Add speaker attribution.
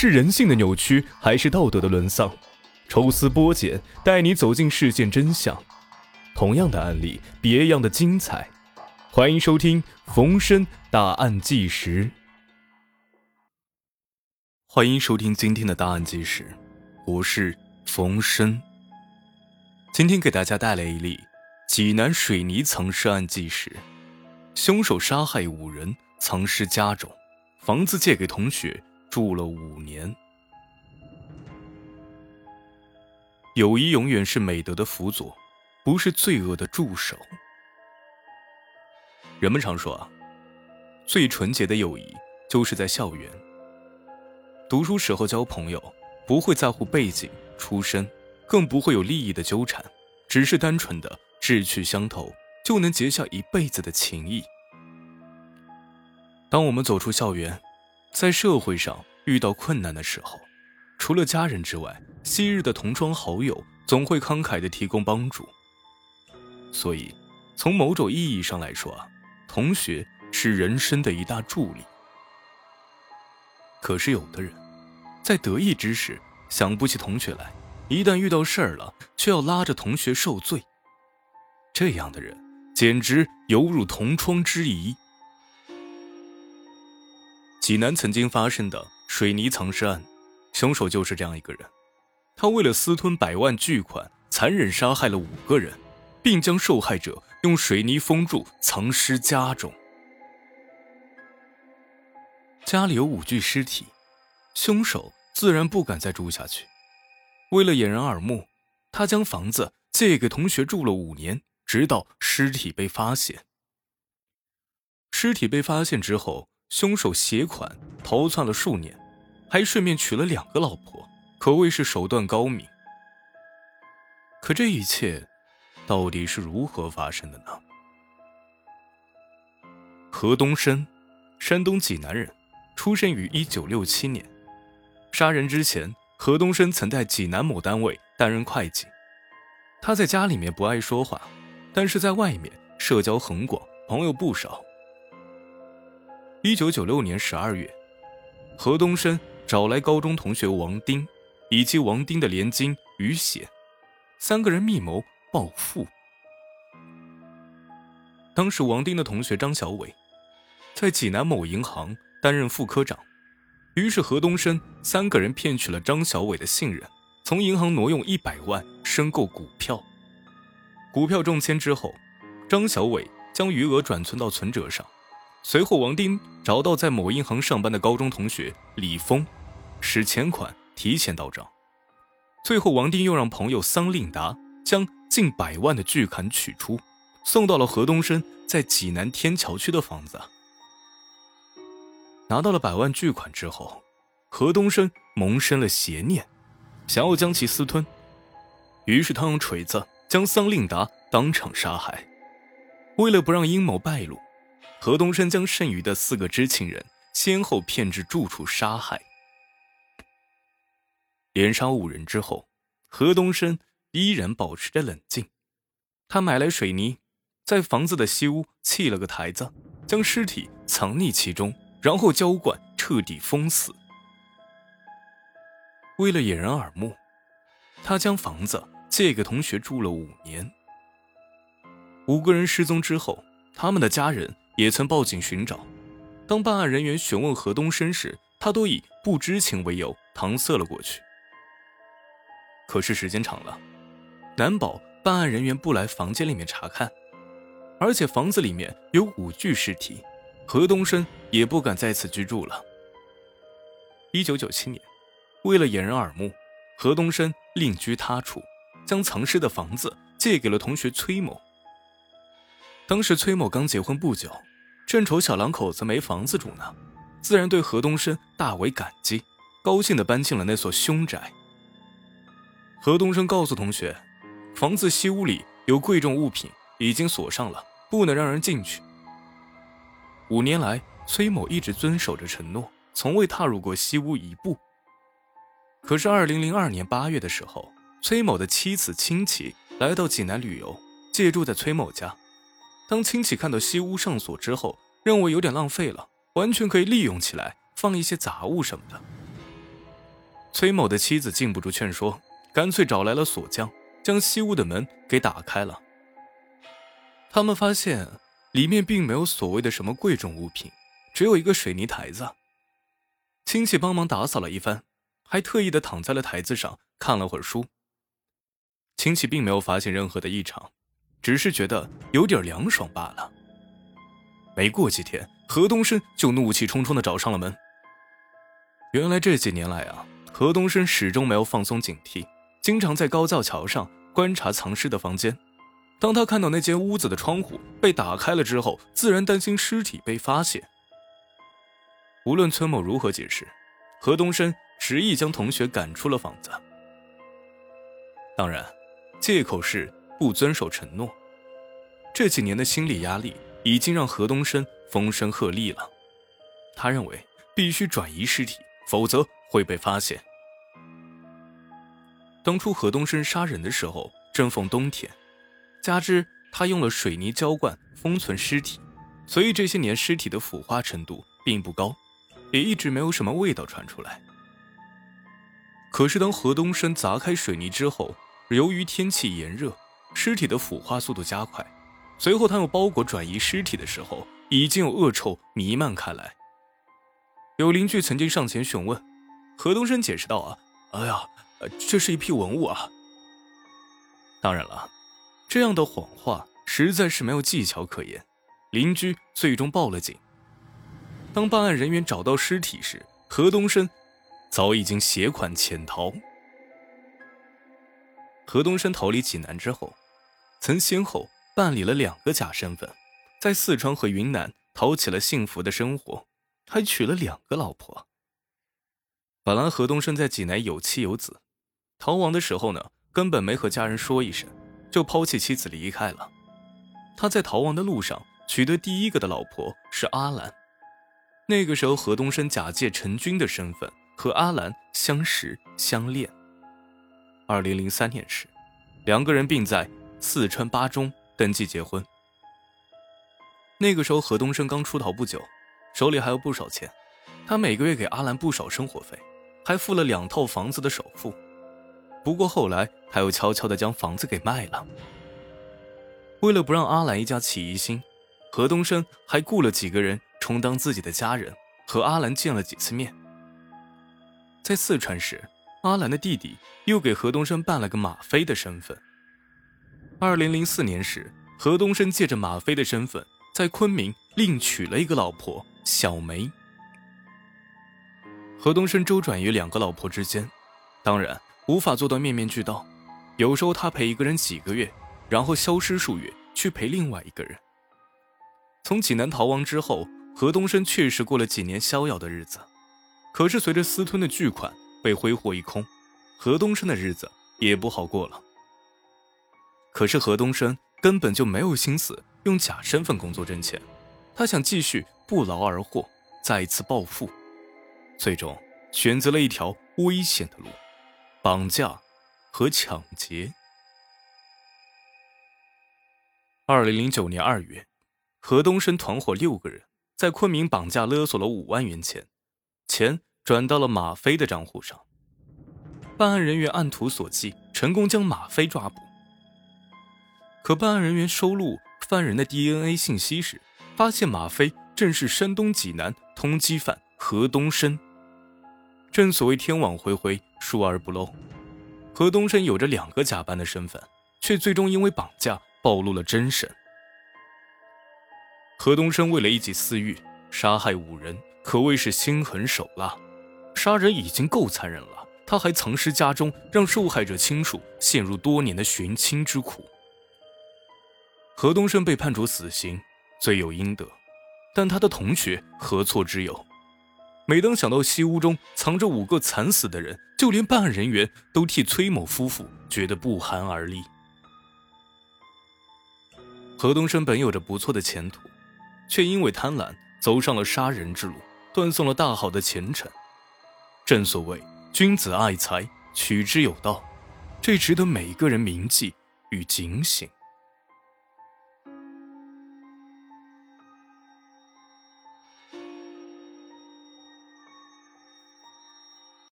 Speaker 1: 是人性的扭曲，还是道德的沦丧？抽丝剥茧，带你走进事件真相。同样的案例，别样的精彩。欢迎收听《逢申大案纪实》。欢迎收听今天的大案纪实，我是冯申。今天给大家带来一例济南水泥藏尸案纪实。凶手杀害五人，藏尸家中，房子借给同学住了五年。友谊永远是美德的辅佐，不是罪恶的助手。人们常说啊，最纯洁的友谊就是在校园。读书时候交朋友，不会在乎背景、出身，更不会有利益的纠缠，只是单纯的志趣相投，就能结下一辈子的情谊。当我们走出校园，在社会上遇到困难的时候，除了家人之外，昔日的同窗好友总会慷慨地提供帮助。所以，从某种意义上来说，同学是人生的一大助力。可是，有的人，在得意之时想不起同学来，一旦遇到事儿了，却要拉着同学受罪。这样的人，简直犹如同窗之谊。济南曾经发生的水泥藏尸案。凶手就是这样一个人，他为了私吞百万巨款，残忍杀害了五个人，并将受害者用水泥封住，藏尸家中。家里有五具尸体，凶手自然不敢再住下去。为了掩人耳目，他将房子借给同学住了五年，直到尸体被发现。尸体被发现之后，凶手携款逃窜了数年。还顺便娶了两个老婆，可谓是手段高明。可这一切，到底是如何发生的呢？何东升，山东济南人，出生于一九六七年。杀人之前，何东升曾在济南某单位担任会计。他在家里面不爱说话，但是在外面社交很广，朋友不少。一九九六年十二月，何东升。找来高中同学王丁，以及王丁的连襟于显，三个人密谋暴富。当时王丁的同学张小伟，在济南某银行担任副科长，于是何东升三个人骗取了张小伟的信任，从银行挪用一百万申购股票。股票中签之后，张小伟将余额转存到存折上，随后王丁找到在某银行上班的高中同学李峰。使钱款提前到账，最后王丁又让朋友桑令达将近百万的巨款取出，送到了何东升在济南天桥区的房子。拿到了百万巨款之后，何东升萌生了邪念，想要将其私吞，于是他用锤子将桑令达当场杀害。为了不让阴谋败露，何东升将剩余的四个知情人先后骗至住处杀害。连杀五人之后，何东升依然保持着冷静。他买来水泥，在房子的西屋砌了个台子，将尸体藏匿其中，然后浇灌，彻底封死。为了掩人耳目，他将房子借给同学住了五年。五个人失踪之后，他们的家人也曾报警寻找。当办案人员询问何东升时，他都以不知情为由搪塞了过去。可是时间长了，难保办案人员不来房间里面查看，而且房子里面有五具尸体，何东升也不敢在此居住了。一九九七年，为了掩人耳目，何东升另居他处，将藏尸的房子借给了同学崔某。当时崔某刚结婚不久，正愁小两口子没房子住呢，自然对何东升大为感激，高兴地搬进了那所凶宅。何东升告诉同学，房子西屋里有贵重物品，已经锁上了，不能让人进去。五年来，崔某一直遵守着承诺，从未踏入过西屋一步。可是，二零零二年八月的时候，崔某的妻子亲戚来到济南旅游，借住在崔某家。当亲戚看到西屋上锁之后，认为有点浪费了，完全可以利用起来，放一些杂物什么的。崔某的妻子禁不住劝说，干脆找来了锁匠，将西屋的门给打开了。他们发现里面并没有所谓的什么贵重物品，只有一个水泥台子。亲戚帮忙打扫了一番，还特意的躺在了台子上看了会儿书。亲戚并没有发现任何的异常，只是觉得有点凉爽罢了。没过几天，何东升就怒气冲冲的找上了门。原来这几年来啊，何东升始终没有放松警惕，经常在高架桥上观察藏尸的房间。当他看到那间屋子的窗户被打开了之后，自然担心尸体被发现。无论崔某如何解释，何东升执意将同学赶出了房子。当然，借口是不遵守承诺。这几年的心理压力已经让何东升风声鹤唳了。他认为必须转移尸体，否则会被发现。当初何东升杀人的时候正逢冬天，加之他用了水泥浇灌封存尸体，所以这些年尸体的腐化程度并不高。也一直没有什么味道传出来。可是当何东升砸开水泥之后，由于天气炎热，尸体的腐化速度加快。随后他用包裹转移尸体的时候，已经有恶臭弥漫开来。有邻居曾经上前询问，何东升解释道：“啊，哎呀，这是一批文物啊。”当然了，这样的谎话实在是没有技巧可言。邻居最终报了警。当办案人员找到尸体时，何东升早已经携款潜逃。何东升逃离济南之后，曾先后办理了两个假身份，在四川和云南讨起了幸福的生活，还娶了两个老婆。本来何东升在济南有妻有子，逃亡的时候呢，根本没和家人说一声，就抛弃妻子离开了。他在逃亡的路上娶的第一个的老婆是阿兰。那个时候，何东升假借陈军的身份和阿兰相识相恋。二零零三年时，两个人并在四川巴中登记结婚。那个时候，何东升刚出逃不久，手里还有不少钱，他每个月给阿兰不少生活费，还付了两套房子的首付。不过后来，他又悄悄地将房子给卖了。为了不让阿兰一家起疑心，何东升还雇了几个人。充当自己的家人，和阿兰见了几次面。在四川时，阿兰的弟弟又给何东升办了个马飞的身份。二零零四年时，何东升借着马飞的身份，在昆明另娶了一个老婆小梅。何东升周转于两个老婆之间，当然无法做到面面俱到。有时候他陪一个人几个月，然后消失数月，去陪另外一个人。从济南逃亡之后。何东升确实过了几年逍遥的日子，可是随着私吞的巨款被挥霍一空，何东升的日子也不好过了。可是何东升根本就没有心思用假身份工作挣钱，他想继续不劳而获，再一次暴富，最终选择了一条危险的路——绑架和抢劫。二零零九年二月，何东升团伙六个人。在昆明绑架勒索了五万元钱，钱转到了马飞的账户上。办案人员按图索骥，成功将马飞抓捕。可办案人员收录犯人的 DNA 信息时，发现马飞正是山东济南通缉犯何东升。正所谓天网恢恢，疏而不漏。何东升有着两个假扮的身份，却最终因为绑架暴露了真身。何东升为了一己私欲杀害五人，可谓是心狠手辣。杀人已经够残忍了，他还藏尸家中，让受害者亲属陷入多年的寻亲之苦。何东升被判处死刑，罪有应得。但他的同学何错之有？每当想到西屋中藏着五个惨死的人，就连办案人员都替崔某夫妇觉得不寒而栗。何东升本有着不错的前途。却因为贪婪走上了杀人之路，断送了大好的前程。正所谓君子爱财，取之有道，这值得每个人铭记与警醒。